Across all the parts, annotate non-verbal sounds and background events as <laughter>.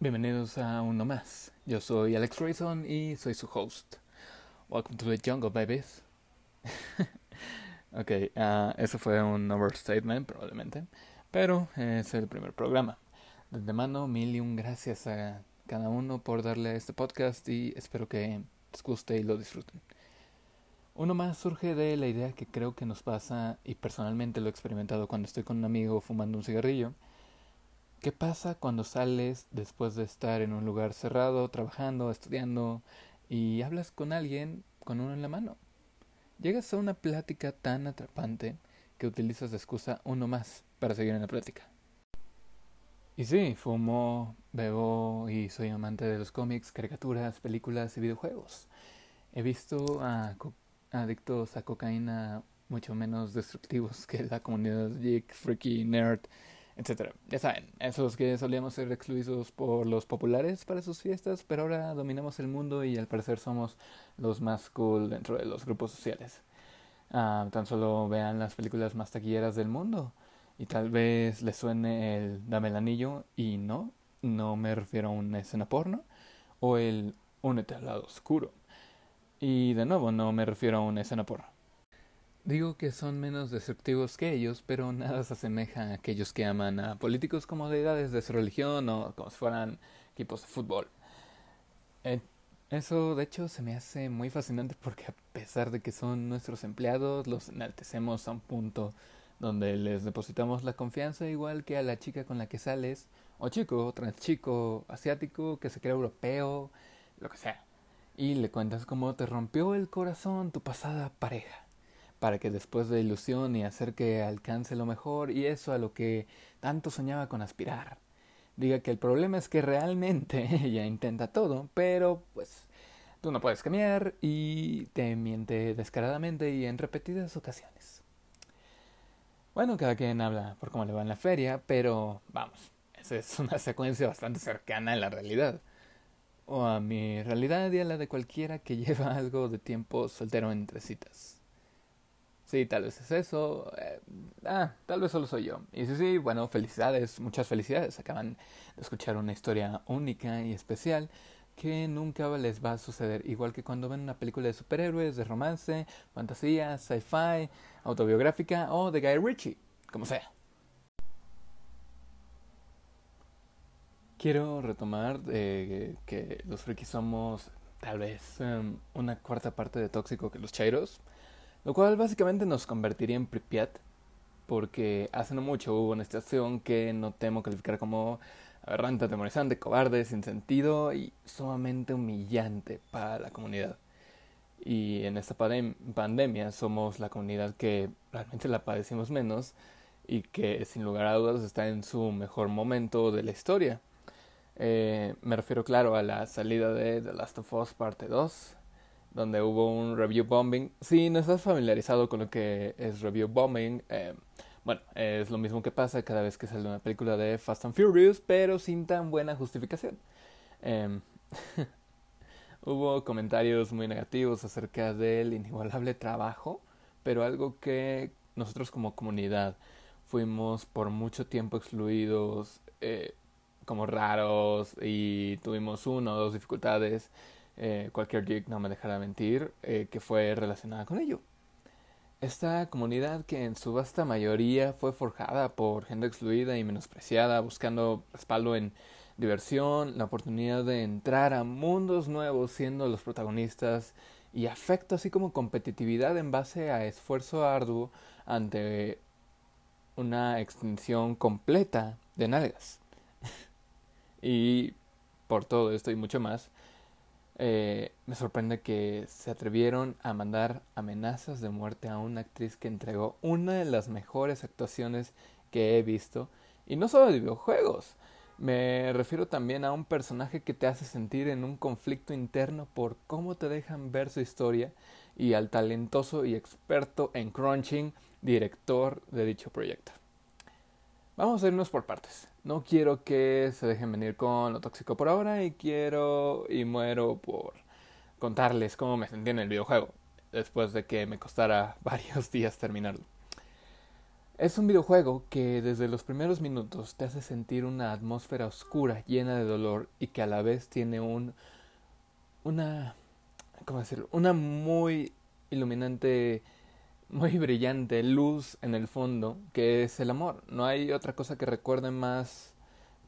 Bienvenidos a uno más. Yo soy Alex Rayson y soy su host. Welcome to the jungle, babies. <laughs> ok, uh, eso fue un overstatement probablemente, pero es el primer programa. De antemano, mil y un gracias a cada uno por darle este podcast y espero que les guste y lo disfruten. Uno más surge de la idea que creo que nos pasa, y personalmente lo he experimentado cuando estoy con un amigo fumando un cigarrillo. ¿Qué pasa cuando sales después de estar en un lugar cerrado, trabajando, estudiando, y hablas con alguien con uno en la mano? Llegas a una plática tan atrapante que utilizas de excusa uno más para seguir en la plática. Y sí, fumo, bebo y soy amante de los cómics, caricaturas, películas y videojuegos. He visto a adictos a cocaína mucho menos destructivos que la comunidad geek, freaky, nerd, etc. Ya saben, esos que solíamos ser excluidos por los populares para sus fiestas, pero ahora dominamos el mundo y al parecer somos los más cool dentro de los grupos sociales. Ah, tan solo vean las películas más taquilleras del mundo y tal vez les suene el dame el anillo y no, no me refiero a una escena porno o el únete al lado oscuro. Y de nuevo, no me refiero a una escena porno. Digo que son menos destructivos que ellos, pero nada se asemeja a aquellos que aman a políticos como deidades de su religión o como si fueran equipos de fútbol. Eh, eso, de hecho, se me hace muy fascinante porque a pesar de que son nuestros empleados, los enaltecemos a un punto donde les depositamos la confianza igual que a la chica con la que sales, o chico, trans chico, asiático, que se cree europeo, lo que sea y le cuentas cómo te rompió el corazón tu pasada pareja, para que después de ilusión y hacer que alcance lo mejor y eso a lo que tanto soñaba con aspirar, diga que el problema es que realmente <laughs> ella intenta todo, pero pues tú no puedes cambiar y te miente descaradamente y en repetidas ocasiones. Bueno, cada quien habla por cómo le va en la feria, pero vamos, esa es una <laughs> secuencia bastante cercana a la realidad o a mi realidad y a la de cualquiera que <laughs> lleva algo de tiempo soltero entre citas. Sí, tal vez es eso. Eh, ah, tal vez solo soy yo. Y sí, sí, bueno, felicidades, muchas felicidades. Acaban de escuchar una historia única y especial que nunca les va a suceder. Igual que cuando ven una película de superhéroes, de romance, fantasía, sci-fi, autobiográfica o de Guy Ritchie, como sea. Quiero retomar eh, que los frikis somos tal vez em, una cuarta parte de tóxico que los chairos, lo cual básicamente nos convertiría en Pripyat, porque hace no mucho hubo una estación que no temo calificar como aberrante, atemorizante, cobarde, sin sentido y sumamente humillante para la comunidad. Y en esta pandemia somos la comunidad que realmente la padecimos menos y que sin lugar a dudas está en su mejor momento de la historia. Eh, me refiero, claro, a la salida de The Last of Us Parte 2, donde hubo un review bombing. Si no estás familiarizado con lo que es review bombing, eh, bueno, es lo mismo que pasa cada vez que sale una película de Fast and Furious, pero sin tan buena justificación. Em, <laughs> hubo comentarios muy negativos acerca del inigualable trabajo, pero algo que nosotros como comunidad fuimos por mucho tiempo excluidos. Eh, como raros y tuvimos uno o dos dificultades, eh, cualquier geek no me dejará mentir, eh, que fue relacionada con ello. Esta comunidad que en su vasta mayoría fue forjada por gente excluida y menospreciada, buscando respaldo en diversión, la oportunidad de entrar a mundos nuevos siendo los protagonistas y afecto así como competitividad en base a esfuerzo arduo ante una extinción completa de nalgas. <laughs> Y por todo esto y mucho más, eh, me sorprende que se atrevieron a mandar amenazas de muerte a una actriz que entregó una de las mejores actuaciones que he visto. Y no solo de videojuegos, me refiero también a un personaje que te hace sentir en un conflicto interno por cómo te dejan ver su historia y al talentoso y experto en crunching director de dicho proyecto. Vamos a irnos por partes. No quiero que se dejen venir con lo tóxico por ahora y quiero y muero por contarles cómo me sentí en el videojuego después de que me costara <laughs> varios días terminarlo. Es un videojuego que desde los primeros minutos te hace sentir una atmósfera oscura, llena de dolor y que a la vez tiene un una ¿cómo decirlo? Una muy iluminante, muy brillante luz en el fondo, que es el amor. No hay otra cosa que recuerde más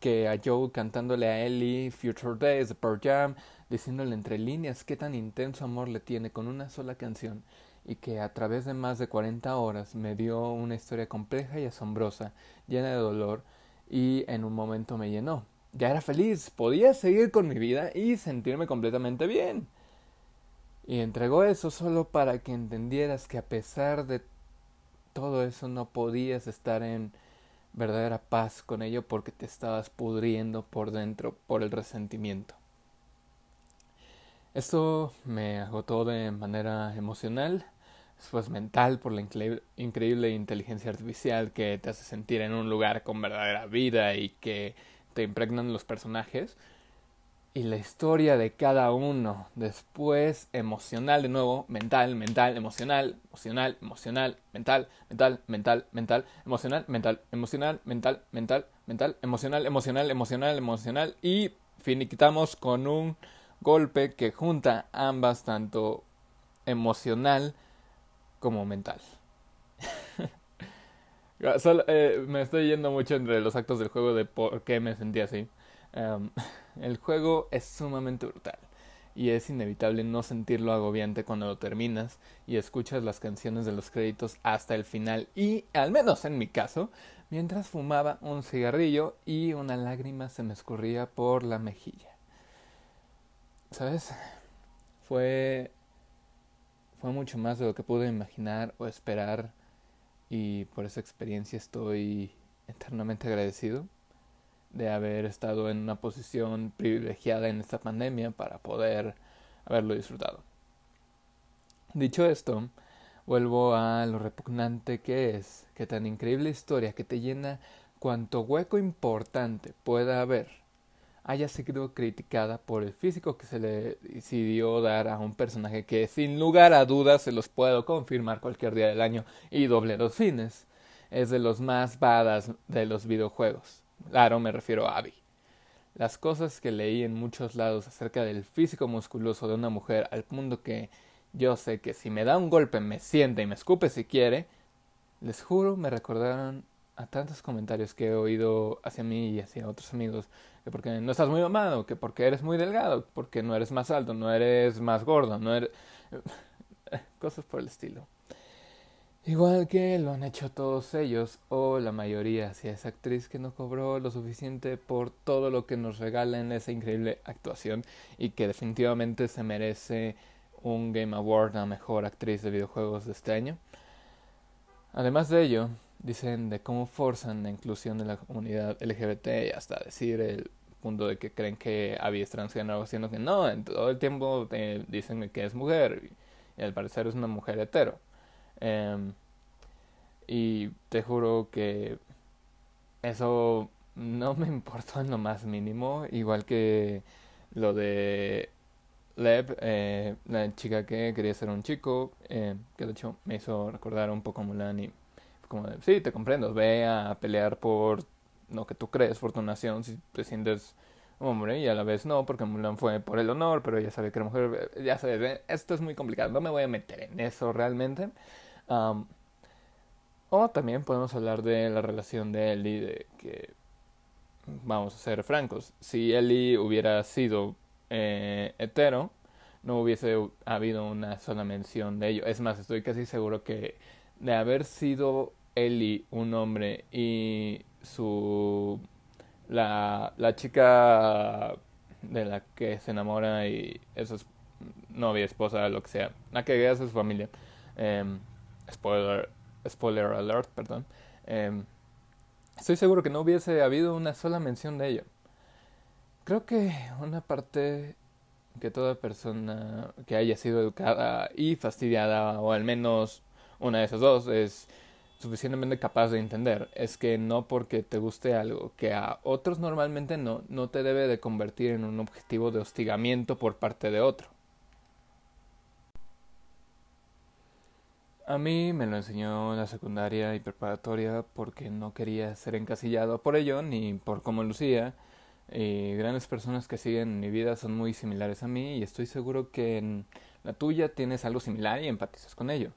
que a Joe cantándole a Ellie Future Days de Pearl Jam, diciéndole entre líneas qué tan intenso amor le tiene con una sola canción y que a través de más de 40 horas me dio una historia compleja y asombrosa, llena de dolor, y en un momento me llenó. Ya era feliz, podía seguir con mi vida y sentirme completamente bien. Y entregó eso solo para que entendieras que a pesar de todo eso no podías estar en verdadera paz con ello porque te estabas pudriendo por dentro por el resentimiento. Esto me agotó de manera emocional, después mental por la increíble inteligencia artificial que te hace sentir en un lugar con verdadera vida y que te impregnan los personajes y la historia de cada uno. Después emocional de nuevo, mental, mental, emocional, emocional, emocional, mental, mental, mental, mental, emocional, mental, emocional, mental, mental, mental, emocional, emocional, emocional, emocional y finiquitamos con un golpe que junta ambas tanto emocional como mental. <laughs> Eh, me estoy yendo mucho entre los actos del juego de por qué me sentí así. Em, <laughs> el juego es sumamente brutal y es inevitable no sentirlo agobiante cuando lo terminas y escuchas las canciones de los créditos hasta el final y, al menos en mi caso, mientras fumaba un cigarrillo y una lágrima se me escurría por la mejilla. ¿Sabes? Fue fue mucho más de lo que pude imaginar o esperar y por esa experiencia estoy eternamente agradecido de haber estado en una posición privilegiada en esta pandemia para poder haberlo disfrutado. Dicho esto, vuelvo a lo repugnante que es que tan increíble historia que te llena cuanto hueco importante pueda haber haya sido criticada por el físico que se le decidió dar a un personaje que sin lugar a dudas se los puedo confirmar cualquier día del año y doble dos fines es de los más badas de los videojuegos. Claro, me refiero a Abby. Las cosas que leí en muchos lados acerca del físico musculoso de una mujer al punto que yo sé que si me da un golpe me siente y me escupe si quiere, les juro me recordaron a tantos comentarios que he oído hacia mí y hacia otros amigos, que porque no estás muy mamado, que porque eres muy delgado, porque no eres más alto, no eres más gordo, no eres... <laughs> cosas por el estilo. Igual que lo han hecho todos ellos, o la mayoría, si esa actriz que no cobró lo suficiente por todo lo que nos regala en esa increíble actuación y que definitivamente se merece un Game Award a Mejor Actriz de Videojuegos de este año. Además de ello, dicen de cómo forzan la inclusión de la comunidad LGBT y hasta decir el punto de que creen que Abby es transgénero, siendo que no, en todo el tiempo dicen que es mujer y al parecer es una mujer hetero. Em, y te juro que eso no me <laughs> importó en lo más mínimo, igual que lo de Lev, eh, la chica que quería ser un chico, eh, que de hecho me hizo recordar un poco a Mulan y como de, sí, te comprendo, ve a pelear por lo que tú crees, por tu nación, si te sientes hombre y a la vez no, porque Mulan fue por el honor, pero ella sabe que era mujer, ya sabes, esto es muy complicado, no me voy a meter en eso realmente o también podemos hablar de la relación de Ellie, de que, vamos a ser francos, si Ellie hubiera sido eh, hetero, no hubiese habido una sola mención de ello. Es más, estoy casi seguro que de haber sido Ellie un hombre y su la, la chica de la que se enamora y eso es novia, esposa, lo que sea, la que es su familia. Eh, spoiler, spoiler alert, perdón, em, estoy seguro que no hubiese habido una sola mención de ello. Creo que una parte que toda persona que haya sido educada y fastidiada, o al menos una de esas dos, es suficientemente capaz de entender es que no porque te guste algo que a otros normalmente no, no te debe de convertir en un objetivo de hostigamiento por parte de otro. A mí me lo enseñó la secundaria y preparatoria porque no quería ser encasillado por ello ni por cómo lucía. Y grandes personas que siguen mi vida son muy similares a mí y estoy seguro que en la tuya tienes algo similar y empatizas con ello.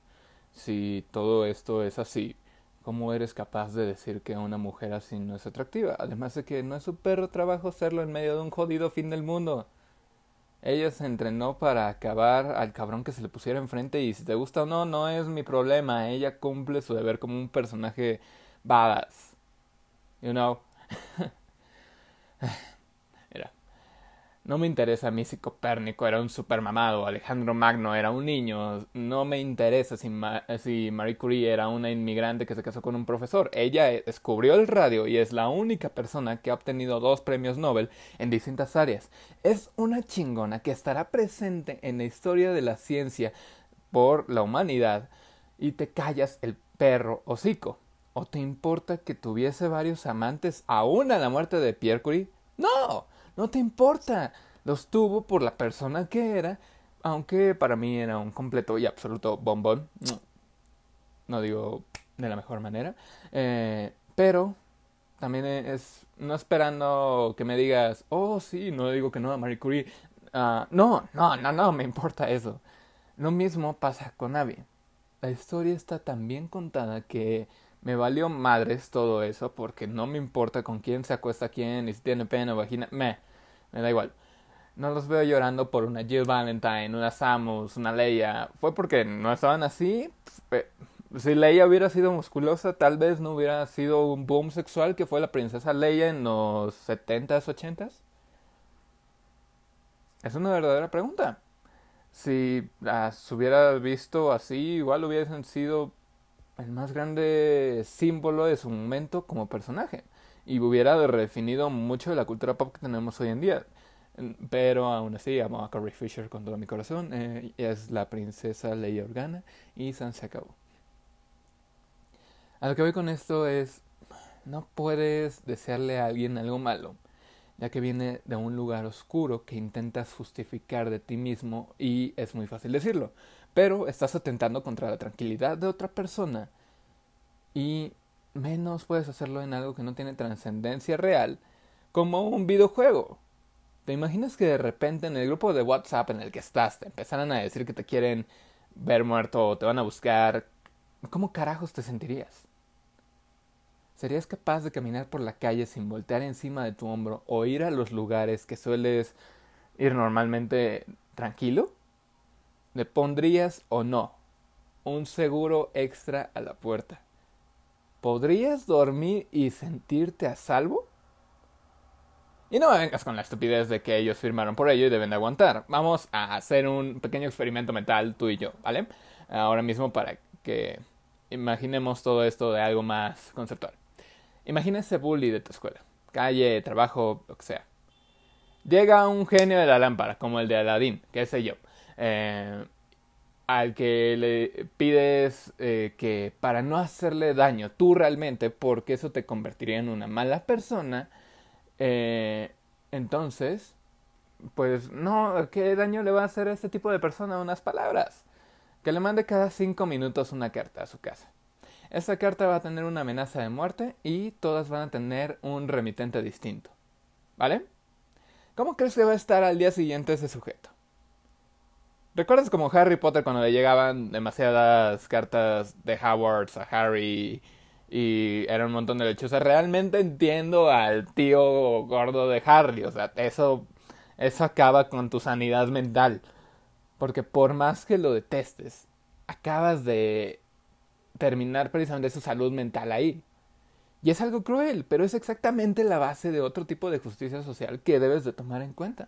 Si todo esto es así, ¿cómo eres capaz de decir que una mujer así no es atractiva? Además de que no es su perro trabajo serlo en medio de un jodido fin del mundo. Ella se entrenó para acabar al cabrón que se le pusiera enfrente y si te gusta o no, no es mi problema. Ella cumple su deber como un personaje badass. You know? <laughs> No me interesa a mí si Copérnico era un supermamado, Alejandro Magno era un niño, no me interesa si, si, Marie Curie era una inmigrante que se casó con un profesor. Ella descubrió el radio y es la única persona que ha obtenido dos premios Nobel en distintas áreas. Es una chingona que estará presente en la historia de la ciencia por la humanidad y te callas el perro hocico. ¿O te importa que tuviese varios amantes aún a la muerte de Pierre Curie? No, no te importa. Los tuvo por la persona que era, aunque para mí era un completo y absoluto bombón. No digo de la mejor manera. Eh, pero también es, no esperando que me digas, oh sí, no digo que no a Marie Curie. Ah, no, no, no, no, me importa eso. Lo mismo pasa con Abby. La historia está tan bien contada que me valió madres todo eso porque no me importa con quién se acuesta quién y si tiene pena o vagina. Me, da igual. No los veo llorando por una Jill Valentine, una Samus, una Leia. Fue porque no estaban así. Si Leia hubiera sido musculosa, tal vez no hubiera sido un boom sexual que fue la princesa Leia en los 70s, 80s. Es una verdadera pregunta. Si las hubiera visto así, igual hubiesen sido el más grande símbolo de su momento como personaje y hubiera redefinido mucho de la cultura pop que tenemos hoy en día. Pero aún así amo a Carrie Fisher con todo mi corazón. Eh, es la princesa Leia Organa y San se acabó. A lo que voy con esto es, no puedes desearle a alguien algo malo, ya que viene de un lugar oscuro que intentas justificar de ti mismo y es muy fácil decirlo pero estás atentando contra la tranquilidad de otra persona y menos puedes hacerlo en algo que no tiene trascendencia real, como un videojuego. ¿Te imaginas que de repente en el grupo de WhatsApp en el que estás te empezaran a decir que te quieren ver muerto o te van a buscar? ¿Cómo carajos te sentirías? ¿Serías capaz de caminar por la calle sin voltear encima de tu hombro o ir a los lugares que sueles ir normalmente tranquilo? ¿Le pondrías o no un seguro extra a la puerta? ¿Podrías dormir y sentirte a salvo? Y no me vengas con la estupidez de que ellos firmaron por ello y deben de aguantar. Vamos a hacer un pequeño experimento mental tú y yo, ¿vale? Ahora mismo para que imaginemos todo esto de algo más conceptual. Imagina ese bully de tu escuela, calle, trabajo, lo que sea. Llega un genio de la lámpara, como el de Aladdin, qué sé yo. Eh, al que le pides eh, que para no hacerle daño tú realmente, porque eso te convertiría en una mala persona, eh, entonces, pues no, ¿qué daño le va a hacer a este tipo de persona unas palabras? Que le mande cada cinco minutos una carta a su casa. Esta carta va a tener una amenaza de muerte y todas van a tener un remitente distinto. ¿Vale? ¿Cómo crees que va a estar al día siguiente ese sujeto? ¿Recuerdas como Harry Potter cuando le llegaban demasiadas cartas de Howards a Harry y era un montón de lechuzas? Realmente entiendo al tío gordo de Harry. O sea, eso, eso acaba con tu sanidad mental. Porque por más que lo detestes, acabas de terminar precisamente su salud mental ahí. Y es algo cruel, pero es exactamente la base de otro tipo de justicia social que debes de tomar en cuenta.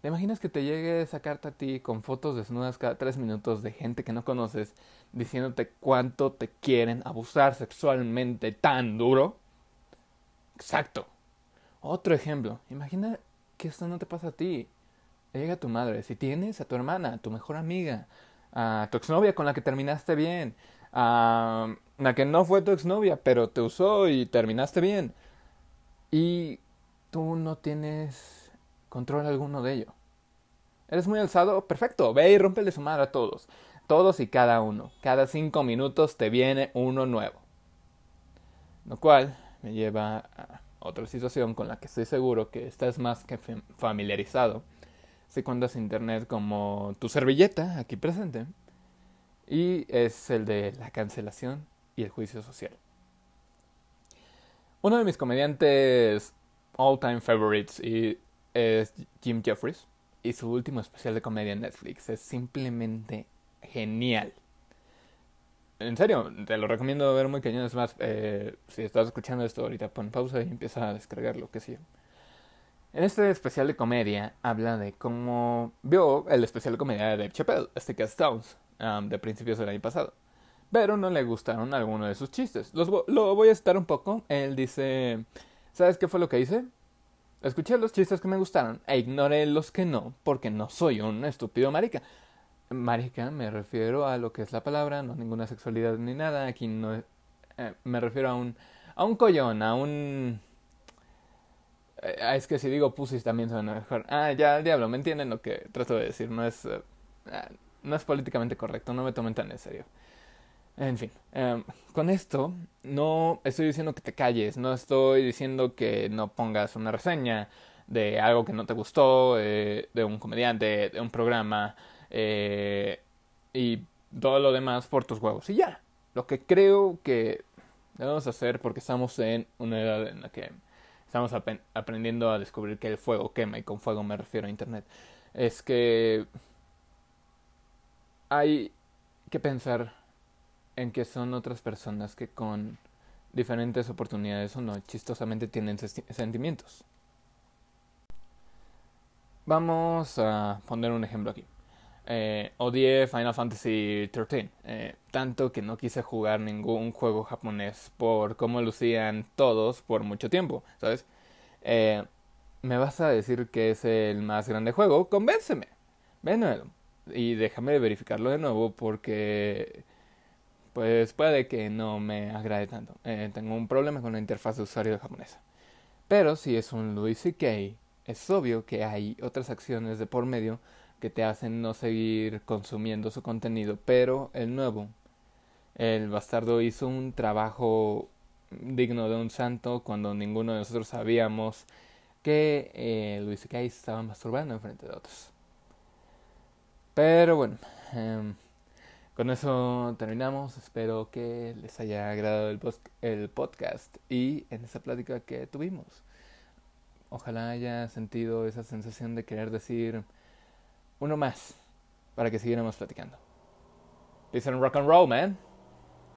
¿Te imaginas que te llegue esa carta a ti con fotos desnudas cada tres minutos de gente que no conoces diciéndote cuánto te quieren abusar sexualmente tan duro? Exacto. Otro ejemplo. Imagina que esto no te pasa a ti. llega a tu madre. Si tienes a tu hermana, a tu mejor amiga, a tu exnovia con la que terminaste bien, a la que no fue tu exnovia, pero te usó y terminaste bien. Y tú no tienes control alguno de ello. ¿Eres muy alzado? Perfecto, ve y rompele su madre a todos. Todos y cada uno. Cada cinco minutos te viene uno nuevo. Lo cual me lleva a otra situación con la que estoy seguro que estás más que familiarizado. Si cuentas internet como tu servilleta aquí presente. Y es el de la cancelación y el juicio social. Uno de mis comediantes all time favorites y es Jim Jeffries y su último especial de comedia en Netflix es simplemente genial. En serio, te lo recomiendo ver muy cañón. Es más, eh, si estás escuchando esto ahorita, pon pausa y empieza a descargarlo, que sí. En este especial de comedia habla de cómo vio el especial de comedia de Dave Chappelle, este Cat Stones, um, de principios del año pasado. Pero no le gustaron algunos de sus chistes. Los, lo voy a citar un poco. Él dice, ¿sabes qué fue lo que hice? Escuché los chistes que me gustaron e ignoré los que no, porque no soy un estúpido marica. Marica, me refiero a lo que es la palabra, no ninguna sexualidad ni nada. Aquí no eh, me refiero a un a un collón, a un eh, es que si digo pusis también suena mejor. Ah, ya, diablo, me entienden lo que trato de decir. No es eh, no es políticamente correcto, no me tomen tan en serio. En fin, em, con esto no estoy diciendo que te calles, no estoy diciendo que no pongas una reseña de algo que no te gustó, eh, de un comediante, de un programa eh, y todo lo demás por tus huevos. Y ya, lo que creo que debemos hacer porque estamos en una edad en la que estamos aprendiendo a descubrir que el fuego quema y con fuego me refiero a Internet, es que hay que pensar en que son otras personas que con diferentes oportunidades o no, chistosamente tienen sentimientos. Vamos a poner un ejemplo aquí. Eh, odié Final Fantasy XIII, eh, tanto que no quise jugar ningún juego japonés por cómo lucían todos por mucho tiempo, ¿sabes? Eh, ¿Me vas a decir que es el más grande juego? Convénceme. Ven y déjame verificarlo de nuevo porque pues puede que no me agrade tanto. Eh, tengo un problema con la interfaz de usuario de japonesa. Pero si es un Louis C.K., es obvio que hay otras acciones de por medio que te hacen no seguir consumiendo su contenido. Pero el nuevo, el bastardo hizo un trabajo digno de un santo cuando ninguno de nosotros sabíamos que eh, Louis C.K. estaba masturbando en frente de otros. Pero bueno. Em, con eso terminamos. Espero que les haya agradado el, el podcast y en esa plática que tuvimos. Ojalá haya sentido esa sensación de querer decir uno más para que siguiéramos platicando. Peace rock and roll, man.